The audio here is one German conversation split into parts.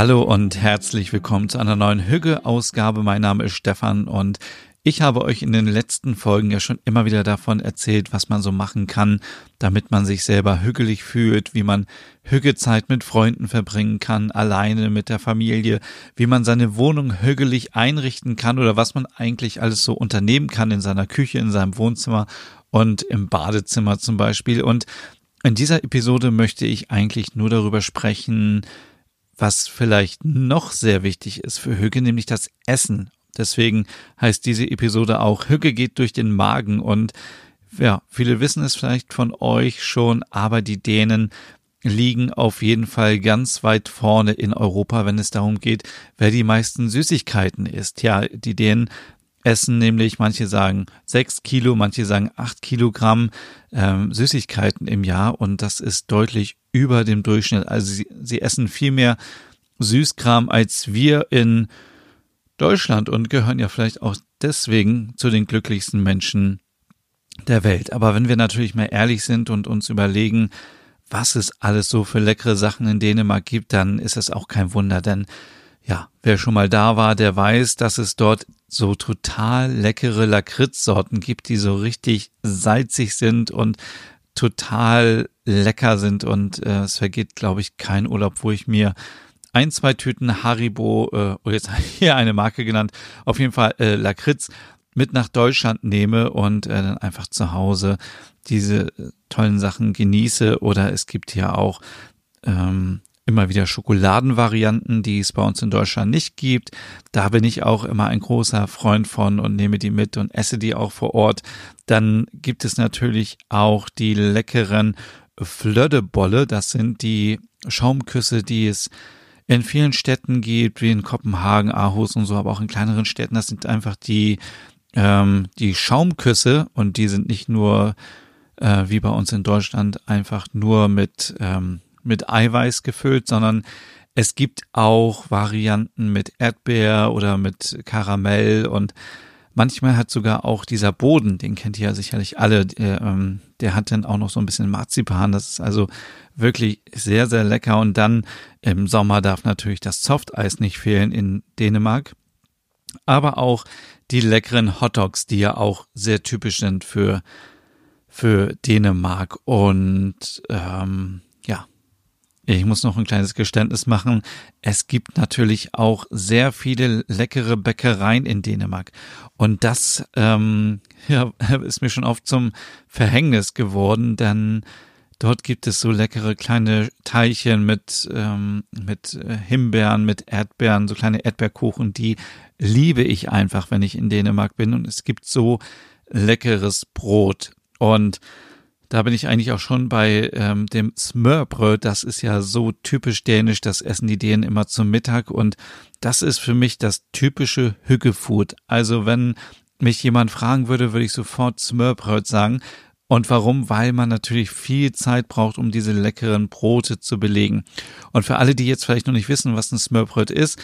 Hallo und herzlich willkommen zu einer neuen Hügge-Ausgabe. Mein Name ist Stefan und ich habe euch in den letzten Folgen ja schon immer wieder davon erzählt, was man so machen kann, damit man sich selber hügelig fühlt, wie man Hüggezeit mit Freunden verbringen kann, alleine mit der Familie, wie man seine Wohnung hügelig einrichten kann oder was man eigentlich alles so unternehmen kann in seiner Küche, in seinem Wohnzimmer und im Badezimmer zum Beispiel. Und in dieser Episode möchte ich eigentlich nur darüber sprechen, was vielleicht noch sehr wichtig ist für Hügge, nämlich das Essen. Deswegen heißt diese Episode auch Hügge geht durch den Magen und ja, viele wissen es vielleicht von euch schon, aber die Dänen liegen auf jeden Fall ganz weit vorne in Europa, wenn es darum geht, wer die meisten Süßigkeiten isst. Ja, die Dänen essen nämlich, manche sagen sechs Kilo, manche sagen acht Kilogramm ähm, Süßigkeiten im Jahr und das ist deutlich über dem Durchschnitt. Also sie, sie essen viel mehr Süßkram als wir in Deutschland und gehören ja vielleicht auch deswegen zu den glücklichsten Menschen der Welt. Aber wenn wir natürlich mal ehrlich sind und uns überlegen, was es alles so für leckere Sachen in Dänemark gibt, dann ist es auch kein Wunder, denn ja, wer schon mal da war, der weiß, dass es dort so total leckere Lakritzsorten gibt, die so richtig salzig sind und total lecker sind und äh, es vergeht, glaube ich, kein Urlaub, wo ich mir ein, zwei Tüten Haribo, äh, oder jetzt hier eine Marke genannt, auf jeden Fall äh, Lakritz mit nach Deutschland nehme und äh, dann einfach zu Hause diese äh, tollen Sachen genieße. Oder es gibt ja auch ähm, immer wieder Schokoladenvarianten, die es bei uns in Deutschland nicht gibt. Da bin ich auch immer ein großer Freund von und nehme die mit und esse die auch vor Ort. Dann gibt es natürlich auch die leckeren Flöddebolle. Das sind die Schaumküsse, die es in vielen Städten gibt, wie in Kopenhagen, Aarhus und so, aber auch in kleineren Städten. Das sind einfach die, ähm, die Schaumküsse und die sind nicht nur äh, wie bei uns in Deutschland einfach nur mit ähm, mit Eiweiß gefüllt, sondern es gibt auch Varianten mit Erdbeer oder mit Karamell und manchmal hat sogar auch dieser Boden, den kennt ihr ja sicherlich alle, der, ähm, der hat dann auch noch so ein bisschen Marzipan. Das ist also wirklich sehr, sehr lecker. Und dann im Sommer darf natürlich das Softeis nicht fehlen in Dänemark. Aber auch die leckeren Hotdogs, die ja auch sehr typisch sind für, für Dänemark. Und ähm, ich muss noch ein kleines Geständnis machen. Es gibt natürlich auch sehr viele leckere Bäckereien in Dänemark. Und das ähm, ja, ist mir schon oft zum Verhängnis geworden, denn dort gibt es so leckere kleine Teilchen mit, ähm, mit äh, Himbeeren, mit Erdbeeren, so kleine Erdbeerkuchen, die liebe ich einfach, wenn ich in Dänemark bin. Und es gibt so leckeres Brot. Und da bin ich eigentlich auch schon bei ähm, dem Smørbröt. Das ist ja so typisch dänisch. Das essen die Dänen immer zum Mittag. Und das ist für mich das typische Hüggefood. Also wenn mich jemand fragen würde, würde ich sofort Smørbröt sagen. Und warum? Weil man natürlich viel Zeit braucht, um diese leckeren Brote zu belegen. Und für alle, die jetzt vielleicht noch nicht wissen, was ein Smørbröt ist,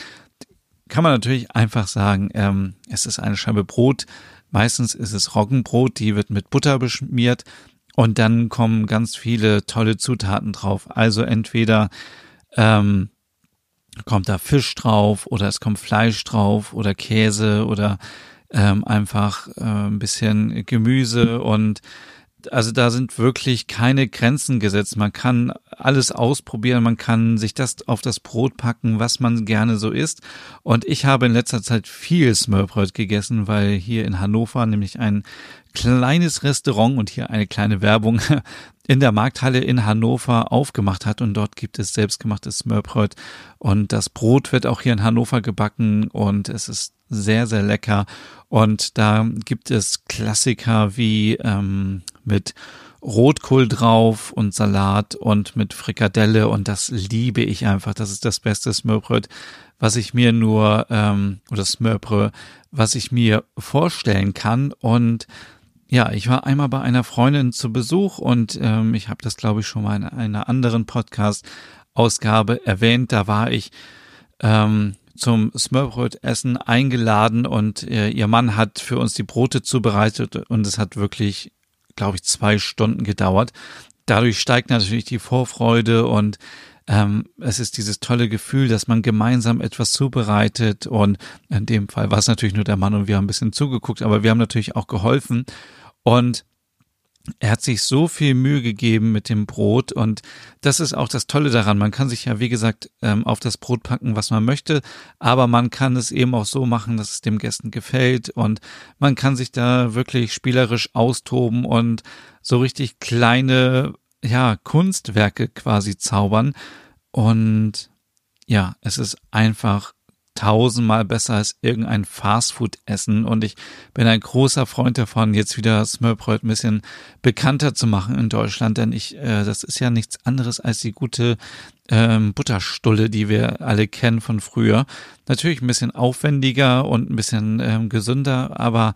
kann man natürlich einfach sagen, ähm, es ist eine Scheibe Brot. Meistens ist es Roggenbrot, die wird mit Butter beschmiert. Und dann kommen ganz viele tolle Zutaten drauf. Also entweder ähm, kommt da Fisch drauf oder es kommt Fleisch drauf oder Käse oder ähm, einfach äh, ein bisschen Gemüse und also da sind wirklich keine Grenzen gesetzt. Man kann alles ausprobieren, man kann sich das auf das Brot packen, was man gerne so isst. Und ich habe in letzter Zeit viel Smørbröt gegessen, weil hier in Hannover nämlich ein kleines Restaurant und hier eine kleine Werbung in der Markthalle in Hannover aufgemacht hat. Und dort gibt es selbstgemachtes Smørbröt und das Brot wird auch hier in Hannover gebacken. Und es ist sehr, sehr lecker. Und da gibt es Klassiker wie ähm, mit Rotkohl drauf und Salat und mit Frikadelle und das liebe ich einfach. Das ist das beste Smørbrød, was ich mir nur, ähm, oder Smørbrød, was ich mir vorstellen kann und ja, ich war einmal bei einer Freundin zu Besuch und ähm, ich habe das, glaube ich, schon mal in einer anderen Podcast-Ausgabe erwähnt. Da war ich ähm, zum Smørbröt-Essen eingeladen und äh, ihr Mann hat für uns die Brote zubereitet und es hat wirklich, glaube ich, zwei Stunden gedauert. Dadurch steigt natürlich die Vorfreude und ähm, es ist dieses tolle Gefühl, dass man gemeinsam etwas zubereitet und in dem Fall war es natürlich nur der Mann und wir haben ein bisschen zugeguckt, aber wir haben natürlich auch geholfen und er hat sich so viel Mühe gegeben mit dem Brot und das ist auch das Tolle daran. Man kann sich ja, wie gesagt, ähm, auf das Brot packen, was man möchte, aber man kann es eben auch so machen, dass es dem Gästen gefällt und man kann sich da wirklich spielerisch austoben und so richtig kleine ja, Kunstwerke quasi zaubern. Und ja, es ist einfach tausendmal besser als irgendein Fastfood-Essen. Und ich bin ein großer Freund davon, jetzt wieder Smørbrød ein bisschen bekannter zu machen in Deutschland, denn ich, äh, das ist ja nichts anderes als die gute ähm, Butterstulle, die wir alle kennen von früher. Natürlich ein bisschen aufwendiger und ein bisschen ähm, gesünder, aber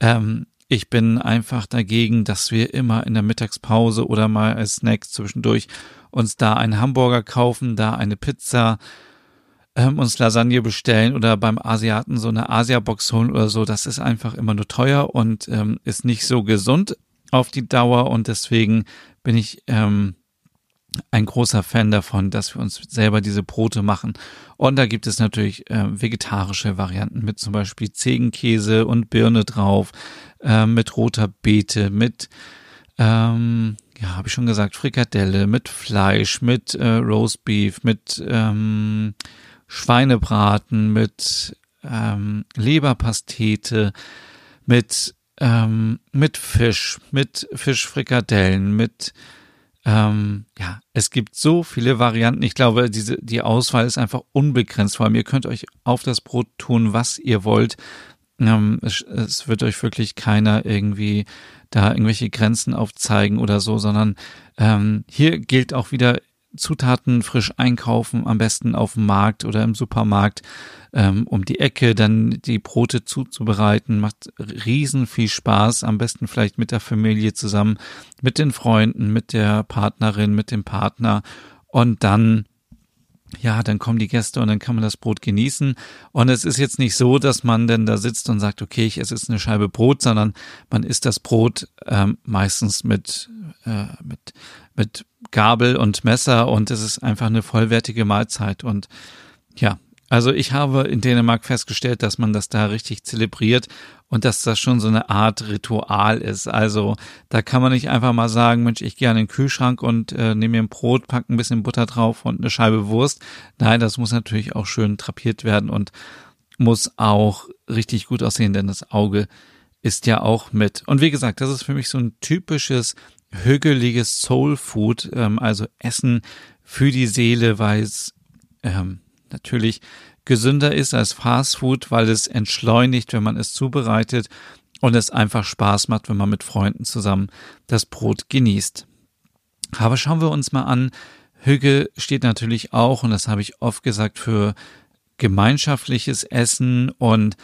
ähm, ich bin einfach dagegen, dass wir immer in der Mittagspause oder mal als Snack zwischendurch uns da einen Hamburger kaufen, da eine Pizza, ähm, uns Lasagne bestellen oder beim Asiaten so eine Asia-Box holen oder so. Das ist einfach immer nur teuer und ähm, ist nicht so gesund auf die Dauer und deswegen bin ich ähm, ein großer Fan davon, dass wir uns selber diese Brote machen. Und da gibt es natürlich äh, vegetarische Varianten mit zum Beispiel Zegenkäse und Birne drauf, äh, mit roter Beete, mit, ähm, ja, habe ich schon gesagt, Frikadelle, mit Fleisch, mit äh, Roastbeef, mit ähm, Schweinebraten, mit ähm, Leberpastete, mit ähm, mit Fisch, mit Fischfrikadellen, mit ähm, ja, es gibt so viele Varianten. Ich glaube, diese, die Auswahl ist einfach unbegrenzt. Vor allem, ihr könnt euch auf das Brot tun, was ihr wollt. Ähm, es, es wird euch wirklich keiner irgendwie da irgendwelche Grenzen aufzeigen oder so, sondern ähm, hier gilt auch wieder Zutaten frisch einkaufen, am besten auf dem Markt oder im Supermarkt ähm, um die Ecke, dann die Brote zuzubereiten, macht riesen viel Spaß, am besten vielleicht mit der Familie zusammen, mit den Freunden, mit der Partnerin, mit dem Partner. Und dann ja, dann kommen die Gäste und dann kann man das Brot genießen. Und es ist jetzt nicht so, dass man denn da sitzt und sagt, okay, ich esse jetzt eine Scheibe Brot, sondern man isst das Brot ähm, meistens mit, äh, mit, mit Gabel und Messer und es ist einfach eine vollwertige Mahlzeit. Und ja, also ich habe in Dänemark festgestellt, dass man das da richtig zelebriert und dass das schon so eine Art Ritual ist. Also da kann man nicht einfach mal sagen, Mensch, ich gehe an den Kühlschrank und äh, nehme mir ein Brot, pack ein bisschen Butter drauf und eine Scheibe Wurst. Nein, das muss natürlich auch schön trapiert werden und muss auch richtig gut aussehen, denn das Auge ist ja auch mit. Und wie gesagt, das ist für mich so ein typisches hügeliges Soul Food, ähm, also Essen für die Seele, weil es ähm, natürlich gesünder ist als Fast Food, weil es entschleunigt, wenn man es zubereitet und es einfach Spaß macht, wenn man mit Freunden zusammen das Brot genießt. Aber schauen wir uns mal an, Hüge steht natürlich auch, und das habe ich oft gesagt, für gemeinschaftliches Essen und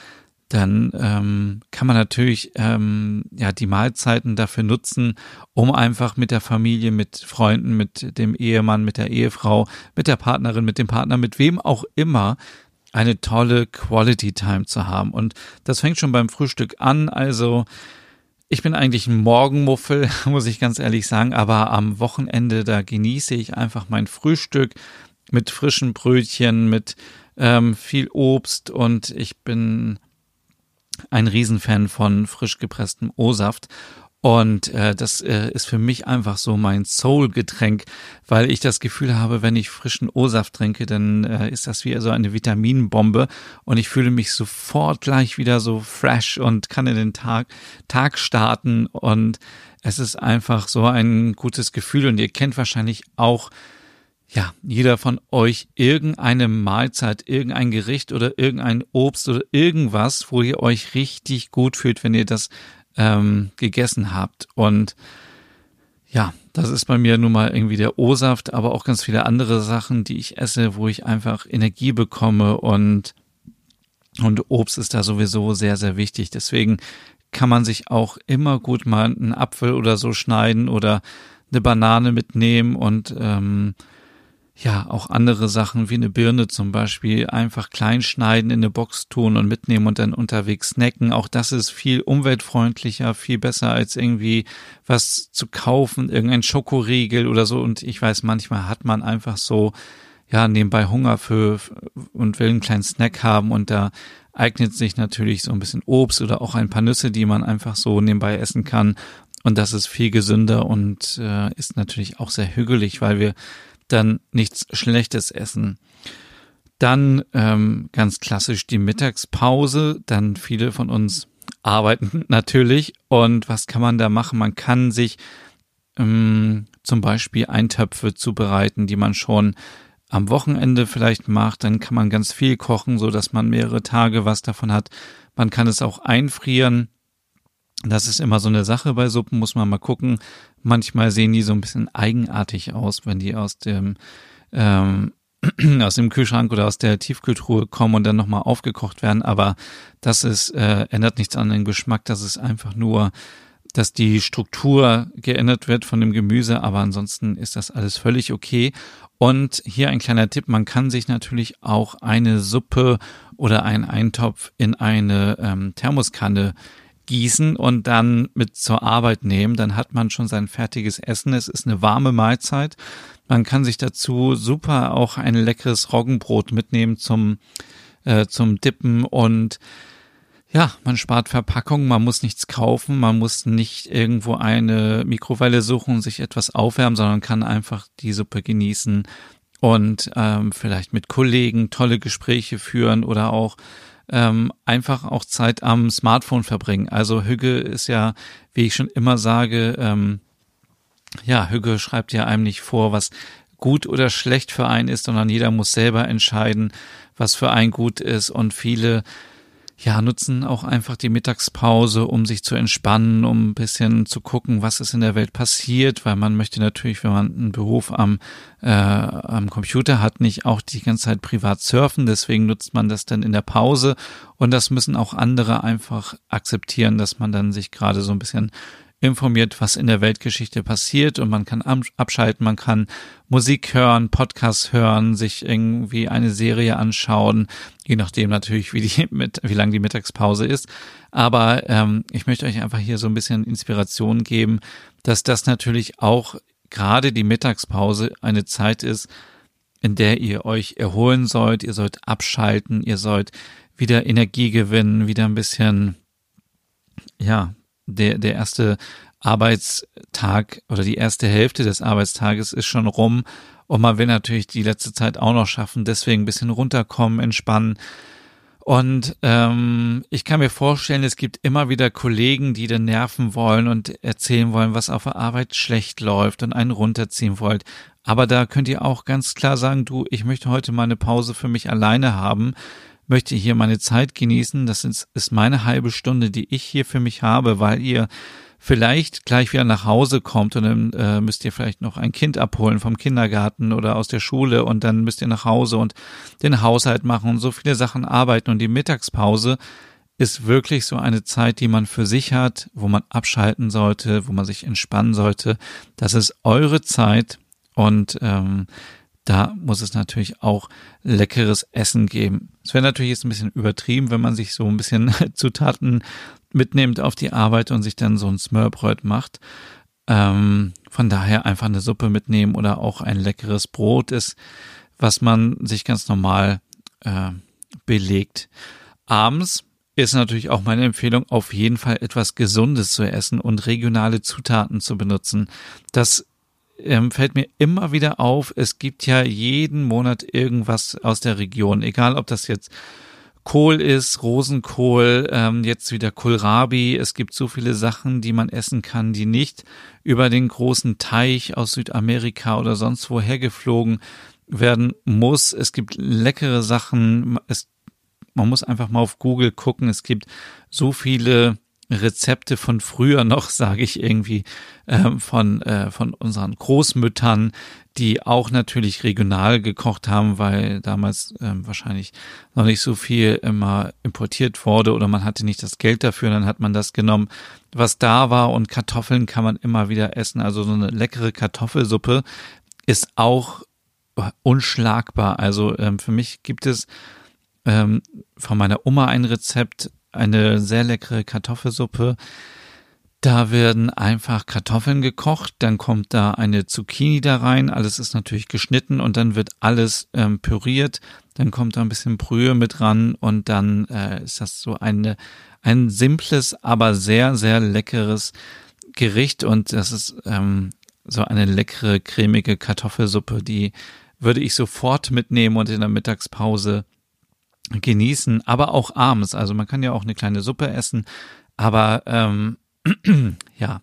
dann ähm, kann man natürlich ähm, ja die Mahlzeiten dafür nutzen, um einfach mit der Familie, mit Freunden, mit dem Ehemann, mit der Ehefrau, mit der Partnerin, mit dem Partner, mit wem auch immer eine tolle Quality Time zu haben. Und das fängt schon beim Frühstück an. Also ich bin eigentlich ein Morgenmuffel, muss ich ganz ehrlich sagen, aber am Wochenende, da genieße ich einfach mein Frühstück mit frischen Brötchen, mit ähm, viel Obst und ich bin ein Riesenfan von frisch gepresstem O-Saft. Und äh, das äh, ist für mich einfach so mein Soul-Getränk, weil ich das Gefühl habe, wenn ich frischen O-Saft trinke, dann äh, ist das wie so eine Vitaminbombe. Und ich fühle mich sofort gleich wieder so fresh und kann in den Tag, Tag starten. Und es ist einfach so ein gutes Gefühl. Und ihr kennt wahrscheinlich auch ja, jeder von euch irgendeine Mahlzeit, irgendein Gericht oder irgendein Obst oder irgendwas, wo ihr euch richtig gut fühlt, wenn ihr das ähm, gegessen habt. Und ja, das ist bei mir nun mal irgendwie der O-Saft, aber auch ganz viele andere Sachen, die ich esse, wo ich einfach Energie bekomme und und Obst ist da sowieso sehr, sehr wichtig. Deswegen kann man sich auch immer gut mal einen Apfel oder so schneiden oder eine Banane mitnehmen und ähm, ja, auch andere Sachen wie eine Birne zum Beispiel einfach klein schneiden, in eine Box tun und mitnehmen und dann unterwegs snacken. Auch das ist viel umweltfreundlicher, viel besser als irgendwie was zu kaufen, irgendein Schokoriegel oder so. Und ich weiß, manchmal hat man einfach so, ja, nebenbei Hunger für und will einen kleinen Snack haben und da eignet sich natürlich so ein bisschen Obst oder auch ein paar Nüsse, die man einfach so nebenbei essen kann. Und das ist viel gesünder und äh, ist natürlich auch sehr hügelig, weil wir dann nichts Schlechtes essen. Dann ähm, ganz klassisch die Mittagspause. Dann viele von uns arbeiten natürlich. Und was kann man da machen? Man kann sich ähm, zum Beispiel Eintöpfe zubereiten, die man schon am Wochenende vielleicht macht. Dann kann man ganz viel kochen, so dass man mehrere Tage was davon hat. Man kann es auch einfrieren. Das ist immer so eine Sache bei Suppen, muss man mal gucken. Manchmal sehen die so ein bisschen eigenartig aus, wenn die aus dem ähm, aus dem Kühlschrank oder aus der Tiefkühltruhe kommen und dann nochmal aufgekocht werden. Aber das ist, äh, ändert nichts an den Geschmack. Das ist einfach nur, dass die Struktur geändert wird von dem Gemüse. Aber ansonsten ist das alles völlig okay. Und hier ein kleiner Tipp. Man kann sich natürlich auch eine Suppe oder einen Eintopf in eine ähm, Thermoskanne gießen und dann mit zur Arbeit nehmen. Dann hat man schon sein fertiges Essen. Es ist eine warme Mahlzeit. Man kann sich dazu super auch ein leckeres Roggenbrot mitnehmen zum, äh, zum Dippen und ja, man spart Verpackung, man muss nichts kaufen, man muss nicht irgendwo eine Mikrowelle suchen und sich etwas aufwärmen, sondern kann einfach die Suppe genießen und ähm, vielleicht mit Kollegen tolle Gespräche führen oder auch ähm, einfach auch Zeit am Smartphone verbringen. Also Hügge ist ja, wie ich schon immer sage, ähm, ja, Hügge schreibt ja einem nicht vor, was gut oder schlecht für einen ist, sondern jeder muss selber entscheiden, was für einen gut ist. Und viele ja, nutzen auch einfach die Mittagspause, um sich zu entspannen, um ein bisschen zu gucken, was ist in der Welt passiert, weil man möchte natürlich, wenn man einen Beruf am, äh, am Computer hat, nicht auch die ganze Zeit privat surfen, deswegen nutzt man das dann in der Pause. Und das müssen auch andere einfach akzeptieren, dass man dann sich gerade so ein bisschen informiert, was in der Weltgeschichte passiert. Und man kann abschalten, man kann Musik hören, Podcasts hören, sich irgendwie eine Serie anschauen, je nachdem natürlich, wie die mit, wie lang die Mittagspause ist. Aber ähm, ich möchte euch einfach hier so ein bisschen Inspiration geben, dass das natürlich auch gerade die Mittagspause eine Zeit ist, in der ihr euch erholen sollt, ihr sollt abschalten, ihr sollt wieder Energie gewinnen, wieder ein bisschen, ja, der, der erste Arbeitstag oder die erste Hälfte des Arbeitstages ist schon rum und man will natürlich die letzte Zeit auch noch schaffen, deswegen ein bisschen runterkommen, entspannen. Und ähm, ich kann mir vorstellen, es gibt immer wieder Kollegen, die dann nerven wollen und erzählen wollen, was auf der Arbeit schlecht läuft und einen runterziehen wollt. Aber da könnt ihr auch ganz klar sagen, du, ich möchte heute mal eine Pause für mich alleine haben möchte hier meine Zeit genießen. Das ist, ist meine halbe Stunde, die ich hier für mich habe, weil ihr vielleicht gleich wieder nach Hause kommt und dann äh, müsst ihr vielleicht noch ein Kind abholen vom Kindergarten oder aus der Schule und dann müsst ihr nach Hause und den Haushalt machen und so viele Sachen arbeiten und die Mittagspause ist wirklich so eine Zeit, die man für sich hat, wo man abschalten sollte, wo man sich entspannen sollte. Das ist eure Zeit und ähm, da muss es natürlich auch leckeres Essen geben. Es wäre natürlich jetzt ein bisschen übertrieben, wenn man sich so ein bisschen Zutaten mitnimmt auf die Arbeit und sich dann so ein Smörbröt macht. Ähm, von daher einfach eine Suppe mitnehmen oder auch ein leckeres Brot ist, was man sich ganz normal äh, belegt. Abends ist natürlich auch meine Empfehlung, auf jeden Fall etwas Gesundes zu essen und regionale Zutaten zu benutzen. Das ähm, fällt mir immer wieder auf, es gibt ja jeden Monat irgendwas aus der Region, egal ob das jetzt Kohl ist, Rosenkohl, ähm, jetzt wieder Kohlrabi. Es gibt so viele Sachen, die man essen kann, die nicht über den großen Teich aus Südamerika oder sonst woher geflogen werden muss. Es gibt leckere Sachen. Es, man muss einfach mal auf Google gucken. Es gibt so viele Rezepte von früher noch, sage ich irgendwie, ähm, von, äh, von unseren Großmüttern, die auch natürlich regional gekocht haben, weil damals ähm, wahrscheinlich noch nicht so viel immer importiert wurde oder man hatte nicht das Geld dafür, dann hat man das genommen, was da war und Kartoffeln kann man immer wieder essen. Also so eine leckere Kartoffelsuppe ist auch unschlagbar. Also ähm, für mich gibt es ähm, von meiner Oma ein Rezept, eine sehr leckere Kartoffelsuppe. Da werden einfach Kartoffeln gekocht, dann kommt da eine Zucchini da rein, alles ist natürlich geschnitten und dann wird alles ähm, püriert, dann kommt da ein bisschen Brühe mit ran und dann äh, ist das so eine, ein simples, aber sehr, sehr leckeres Gericht und das ist ähm, so eine leckere, cremige Kartoffelsuppe, die würde ich sofort mitnehmen und in der Mittagspause genießen, aber auch abends. Also man kann ja auch eine kleine Suppe essen, aber ähm, ja,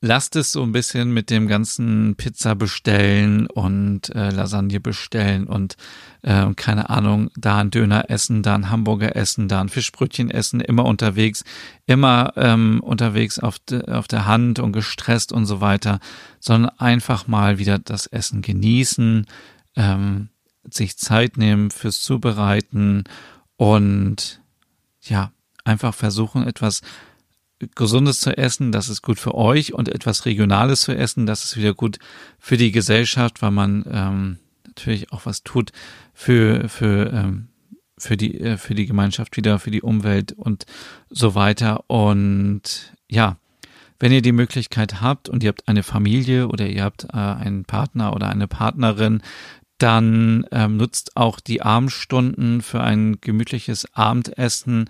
lasst es so ein bisschen mit dem ganzen Pizza bestellen und äh, Lasagne bestellen und äh, keine Ahnung, da ein Döner essen, da ein Hamburger essen, da ein Fischbrötchen essen, immer unterwegs, immer ähm, unterwegs auf, de, auf der Hand und gestresst und so weiter, sondern einfach mal wieder das Essen genießen, ähm, sich Zeit nehmen fürs Zubereiten und ja, einfach versuchen, etwas Gesundes zu essen, das ist gut für euch und etwas Regionales zu essen, das ist wieder gut für die Gesellschaft, weil man ähm, natürlich auch was tut für, für, ähm, für, die, äh, für die Gemeinschaft wieder, für die Umwelt und so weiter. Und ja, wenn ihr die Möglichkeit habt und ihr habt eine Familie oder ihr habt äh, einen Partner oder eine Partnerin, dann ähm, nutzt auch die Abendstunden für ein gemütliches Abendessen.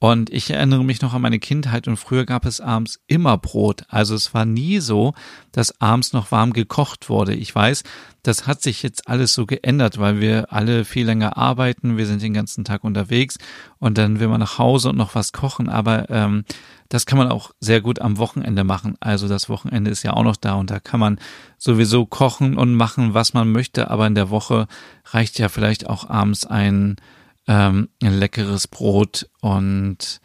Und ich erinnere mich noch an meine Kindheit und früher gab es abends immer Brot. Also es war nie so, dass abends noch warm gekocht wurde. Ich weiß, das hat sich jetzt alles so geändert, weil wir alle viel länger arbeiten, wir sind den ganzen Tag unterwegs und dann will man nach Hause und noch was kochen. Aber ähm, das kann man auch sehr gut am Wochenende machen. Also das Wochenende ist ja auch noch da und da kann man sowieso kochen und machen, was man möchte. Aber in der Woche reicht ja vielleicht auch abends ein, ähm, ein leckeres Brot und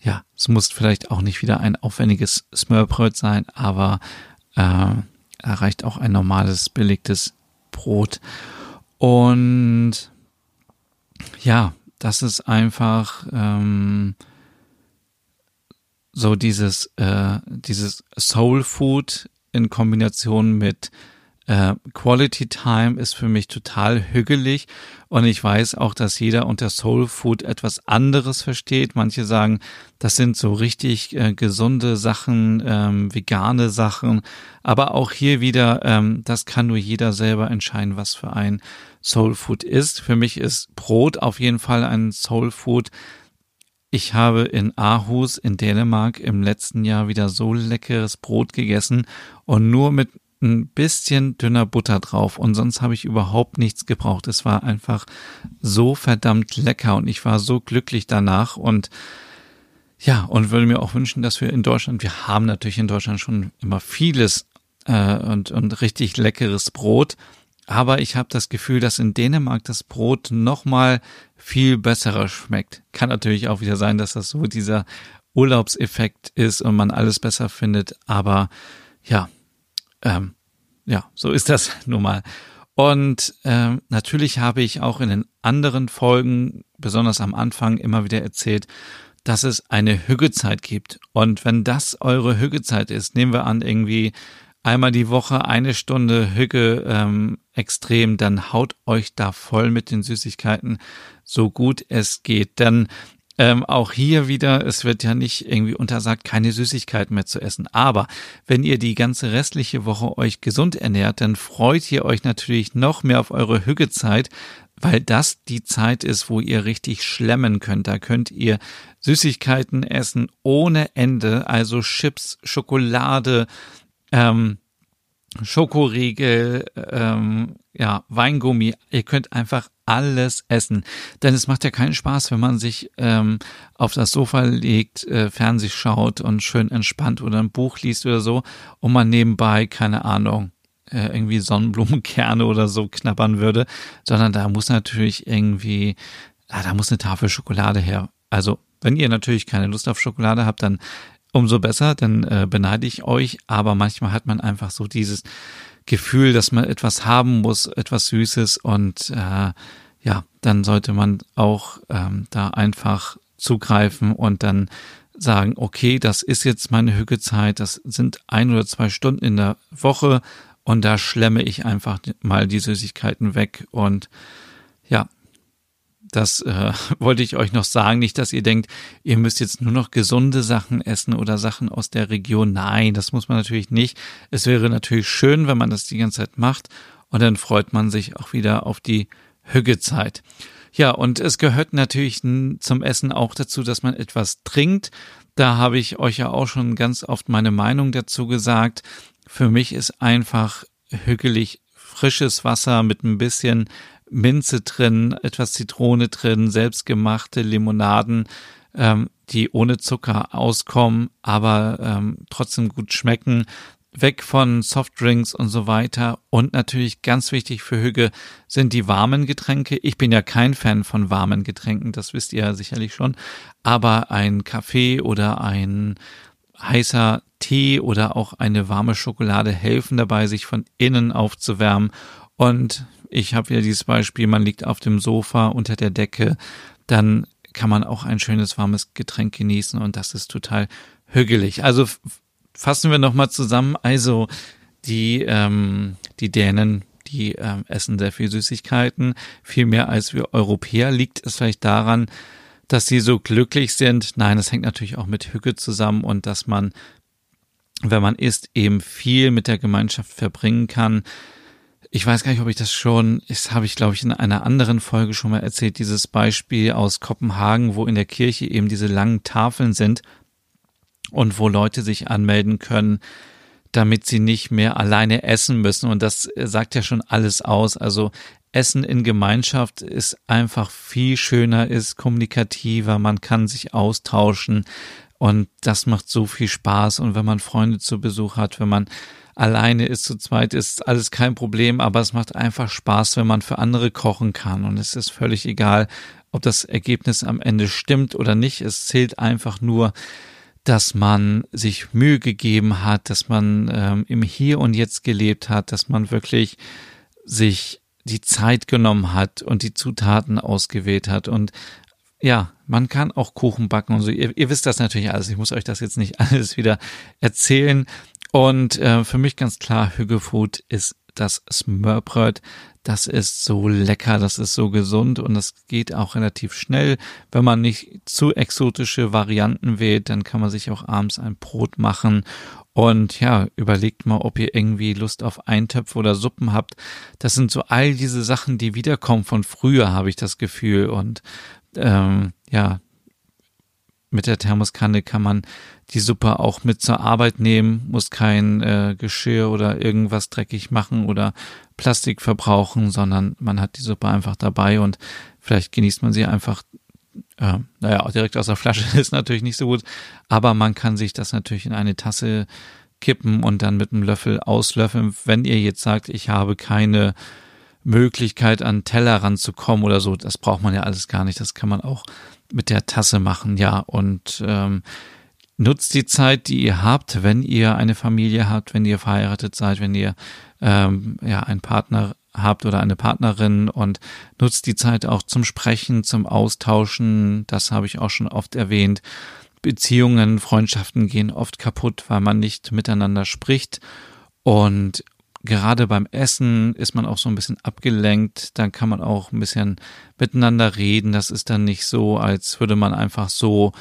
ja, es muss vielleicht auch nicht wieder ein aufwendiges Smörbröt sein, aber äh, reicht auch ein normales, belegtes Brot. Und ja, das ist einfach ähm, so dieses, äh, dieses Soul Food in Kombination mit äh, Quality Time ist für mich total hügelig und ich weiß auch, dass jeder unter Soul Food etwas anderes versteht. Manche sagen, das sind so richtig äh, gesunde Sachen, ähm, vegane Sachen, aber auch hier wieder, ähm, das kann nur jeder selber entscheiden, was für ein Soul Food ist. Für mich ist Brot auf jeden Fall ein Soul Food. Ich habe in Aarhus in Dänemark im letzten Jahr wieder so leckeres Brot gegessen und nur mit ein bisschen dünner Butter drauf und sonst habe ich überhaupt nichts gebraucht. Es war einfach so verdammt lecker und ich war so glücklich danach und ja, und würde mir auch wünschen, dass wir in Deutschland, wir haben natürlich in Deutschland schon immer vieles äh, und, und richtig leckeres Brot, aber ich habe das Gefühl, dass in Dänemark das Brot nochmal viel besserer schmeckt. Kann natürlich auch wieder sein, dass das so dieser Urlaubseffekt ist und man alles besser findet, aber ja, ähm, ja, so ist das nun mal. Und ähm, natürlich habe ich auch in den anderen Folgen, besonders am Anfang, immer wieder erzählt, dass es eine Hüggezeit gibt. Und wenn das eure Hüggezeit ist, nehmen wir an, irgendwie einmal die Woche eine Stunde Hüge ähm, extrem, dann haut euch da voll mit den Süßigkeiten, so gut es geht. Denn ähm, auch hier wieder, es wird ja nicht irgendwie untersagt, keine Süßigkeiten mehr zu essen. Aber wenn ihr die ganze restliche Woche euch gesund ernährt, dann freut ihr euch natürlich noch mehr auf eure Hüggezeit, weil das die Zeit ist, wo ihr richtig schlemmen könnt. Da könnt ihr Süßigkeiten essen ohne Ende, also Chips, Schokolade, ähm, Schokoriegel, ähm, ja, Weingummi. Ihr könnt einfach alles essen. Denn es macht ja keinen Spaß, wenn man sich ähm, auf das Sofa legt, äh, Fernseh schaut und schön entspannt oder ein Buch liest oder so und man nebenbei, keine Ahnung, äh, irgendwie Sonnenblumenkerne oder so knabbern würde, sondern da muss natürlich irgendwie, ah, da muss eine Tafel Schokolade her. Also Wenn ihr natürlich keine Lust auf Schokolade habt, dann umso besser, dann äh, beneide ich euch. Aber manchmal hat man einfach so dieses Gefühl, dass man etwas haben muss, etwas Süßes. Und äh, ja, dann sollte man auch ähm, da einfach zugreifen und dann sagen, okay, das ist jetzt meine Hückezeit, das sind ein oder zwei Stunden in der Woche. Und da schlemme ich einfach mal die Süßigkeiten weg und das äh, wollte ich euch noch sagen. Nicht, dass ihr denkt, ihr müsst jetzt nur noch gesunde Sachen essen oder Sachen aus der Region. Nein, das muss man natürlich nicht. Es wäre natürlich schön, wenn man das die ganze Zeit macht und dann freut man sich auch wieder auf die Hüggezeit. Ja, und es gehört natürlich zum Essen auch dazu, dass man etwas trinkt. Da habe ich euch ja auch schon ganz oft meine Meinung dazu gesagt. Für mich ist einfach hügelig frisches Wasser mit ein bisschen Minze drin, etwas Zitrone drin, selbstgemachte Limonaden, ähm, die ohne Zucker auskommen, aber ähm, trotzdem gut schmecken. Weg von Softdrinks und so weiter. Und natürlich ganz wichtig für Hüge sind die warmen Getränke. Ich bin ja kein Fan von warmen Getränken, das wisst ihr ja sicherlich schon. Aber ein Kaffee oder ein heißer Tee oder auch eine warme Schokolade helfen dabei, sich von innen aufzuwärmen. Und ich habe wieder dieses Beispiel, man liegt auf dem Sofa unter der Decke, dann kann man auch ein schönes warmes Getränk genießen und das ist total hügelig. Also fassen wir nochmal zusammen. Also die, ähm, die Dänen, die ähm, essen sehr viel Süßigkeiten, viel mehr als wir Europäer. Liegt es vielleicht daran, dass sie so glücklich sind? Nein, es hängt natürlich auch mit Hücke zusammen und dass man, wenn man isst, eben viel mit der Gemeinschaft verbringen kann. Ich weiß gar nicht, ob ich das schon, das habe ich glaube ich in einer anderen Folge schon mal erzählt, dieses Beispiel aus Kopenhagen, wo in der Kirche eben diese langen Tafeln sind und wo Leute sich anmelden können, damit sie nicht mehr alleine essen müssen. Und das sagt ja schon alles aus. Also Essen in Gemeinschaft ist einfach viel schöner, ist kommunikativer, man kann sich austauschen und das macht so viel Spaß. Und wenn man Freunde zu Besuch hat, wenn man alleine ist, zu zweit ist alles kein Problem, aber es macht einfach Spaß, wenn man für andere kochen kann. Und es ist völlig egal, ob das Ergebnis am Ende stimmt oder nicht. Es zählt einfach nur, dass man sich Mühe gegeben hat, dass man ähm, im Hier und Jetzt gelebt hat, dass man wirklich sich die Zeit genommen hat und die Zutaten ausgewählt hat und ja, man kann auch Kuchen backen und so. Ihr, ihr wisst das natürlich alles. Ich muss euch das jetzt nicht alles wieder erzählen. Und äh, für mich ganz klar, Hügefood ist das Smörbröt. Das ist so lecker, das ist so gesund und das geht auch relativ schnell. Wenn man nicht zu exotische Varianten wählt, dann kann man sich auch abends ein Brot machen. Und ja, überlegt mal, ob ihr irgendwie Lust auf Eintöpfe oder Suppen habt. Das sind so all diese Sachen, die wiederkommen von früher, habe ich das Gefühl. Und ähm, ja, mit der Thermoskanne kann man die Suppe auch mit zur Arbeit nehmen, muss kein äh, Geschirr oder irgendwas dreckig machen oder Plastik verbrauchen, sondern man hat die Suppe einfach dabei und vielleicht genießt man sie einfach, äh, naja, direkt aus der Flasche ist natürlich nicht so gut, aber man kann sich das natürlich in eine Tasse kippen und dann mit einem Löffel auslöffeln. Wenn ihr jetzt sagt, ich habe keine Möglichkeit an Teller ranzukommen oder so, das braucht man ja alles gar nicht, das kann man auch mit der Tasse machen, ja. Und ähm, nutzt die Zeit, die ihr habt, wenn ihr eine Familie habt, wenn ihr verheiratet seid, wenn ihr ähm, ja einen Partner habt oder eine Partnerin und nutzt die Zeit auch zum Sprechen, zum Austauschen. Das habe ich auch schon oft erwähnt. Beziehungen, Freundschaften gehen oft kaputt, weil man nicht miteinander spricht. Und gerade beim Essen ist man auch so ein bisschen abgelenkt, dann kann man auch ein bisschen miteinander reden. Das ist dann nicht so, als würde man einfach so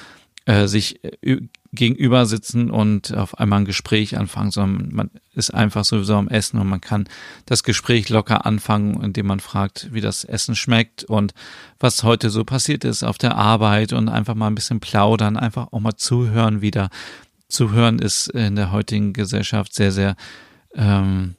äh, sich äh, gegenüber sitzen und auf einmal ein Gespräch anfangen, sondern man ist einfach sowieso am Essen und man kann das Gespräch locker anfangen, indem man fragt, wie das Essen schmeckt und was heute so passiert ist auf der Arbeit und einfach mal ein bisschen plaudern, einfach auch mal zuhören wieder. Zuhören ist in der heutigen Gesellschaft sehr, sehr ähm,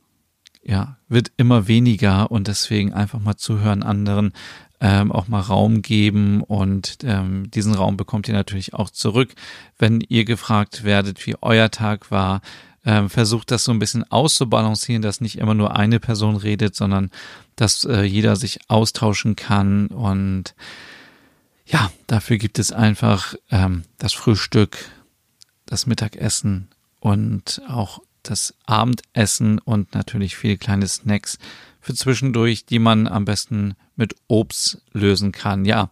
ja, wird immer weniger und deswegen einfach mal zuhören anderen, ähm, auch mal Raum geben und ähm, diesen Raum bekommt ihr natürlich auch zurück, wenn ihr gefragt werdet, wie euer Tag war. Ähm, versucht das so ein bisschen auszubalancieren, dass nicht immer nur eine Person redet, sondern dass äh, jeder sich austauschen kann und ja, dafür gibt es einfach ähm, das Frühstück, das Mittagessen und auch das Abendessen und natürlich viele kleine Snacks für zwischendurch, die man am besten mit Obst lösen kann. Ja,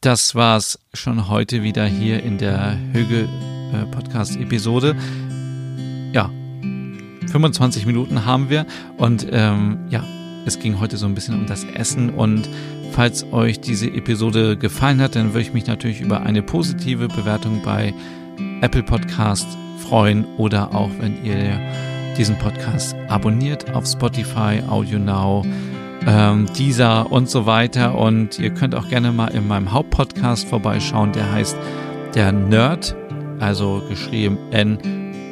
das war's schon heute wieder hier in der Hüge äh, Podcast Episode. Ja, 25 Minuten haben wir und ähm, ja, es ging heute so ein bisschen um das Essen und falls euch diese Episode gefallen hat, dann würde ich mich natürlich über eine positive Bewertung bei Apple Podcast freuen oder auch wenn ihr diesen Podcast abonniert auf Spotify, Audio Now, ähm, Deezer und so weiter. Und ihr könnt auch gerne mal in meinem Hauptpodcast vorbeischauen, der heißt Der Nerd, also geschrieben N,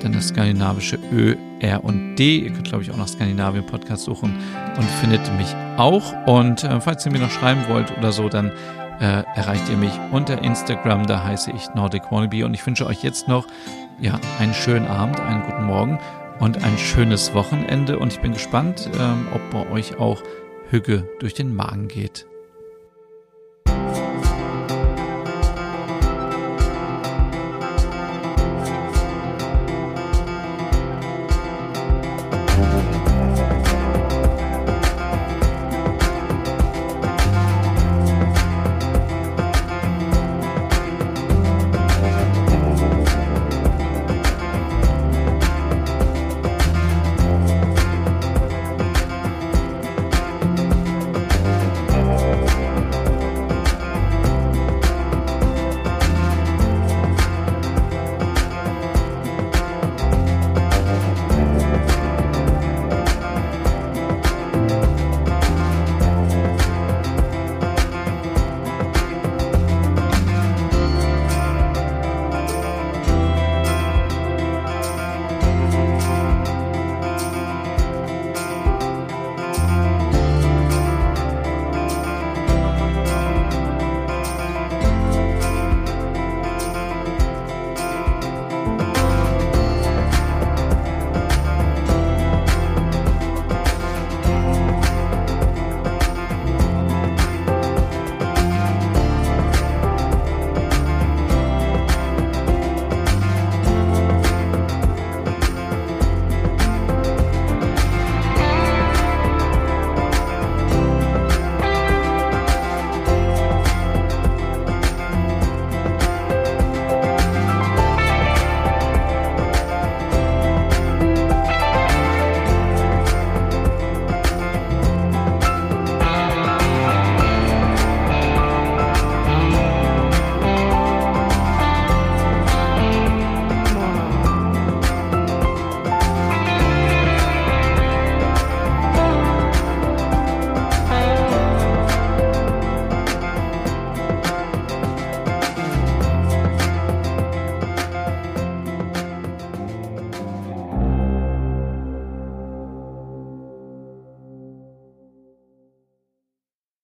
dann das skandinavische Ö, R und D. Ihr könnt, glaube ich, auch nach Skandinavien Podcast suchen und findet mich auch. Und äh, falls ihr mir noch schreiben wollt oder so, dann äh, erreicht ihr mich unter Instagram, da heiße ich Nordic Wannabe und ich wünsche euch jetzt noch ja, einen schönen Abend, einen guten Morgen und ein schönes Wochenende und ich bin gespannt, ähm, ob bei euch auch Hüge durch den Magen geht.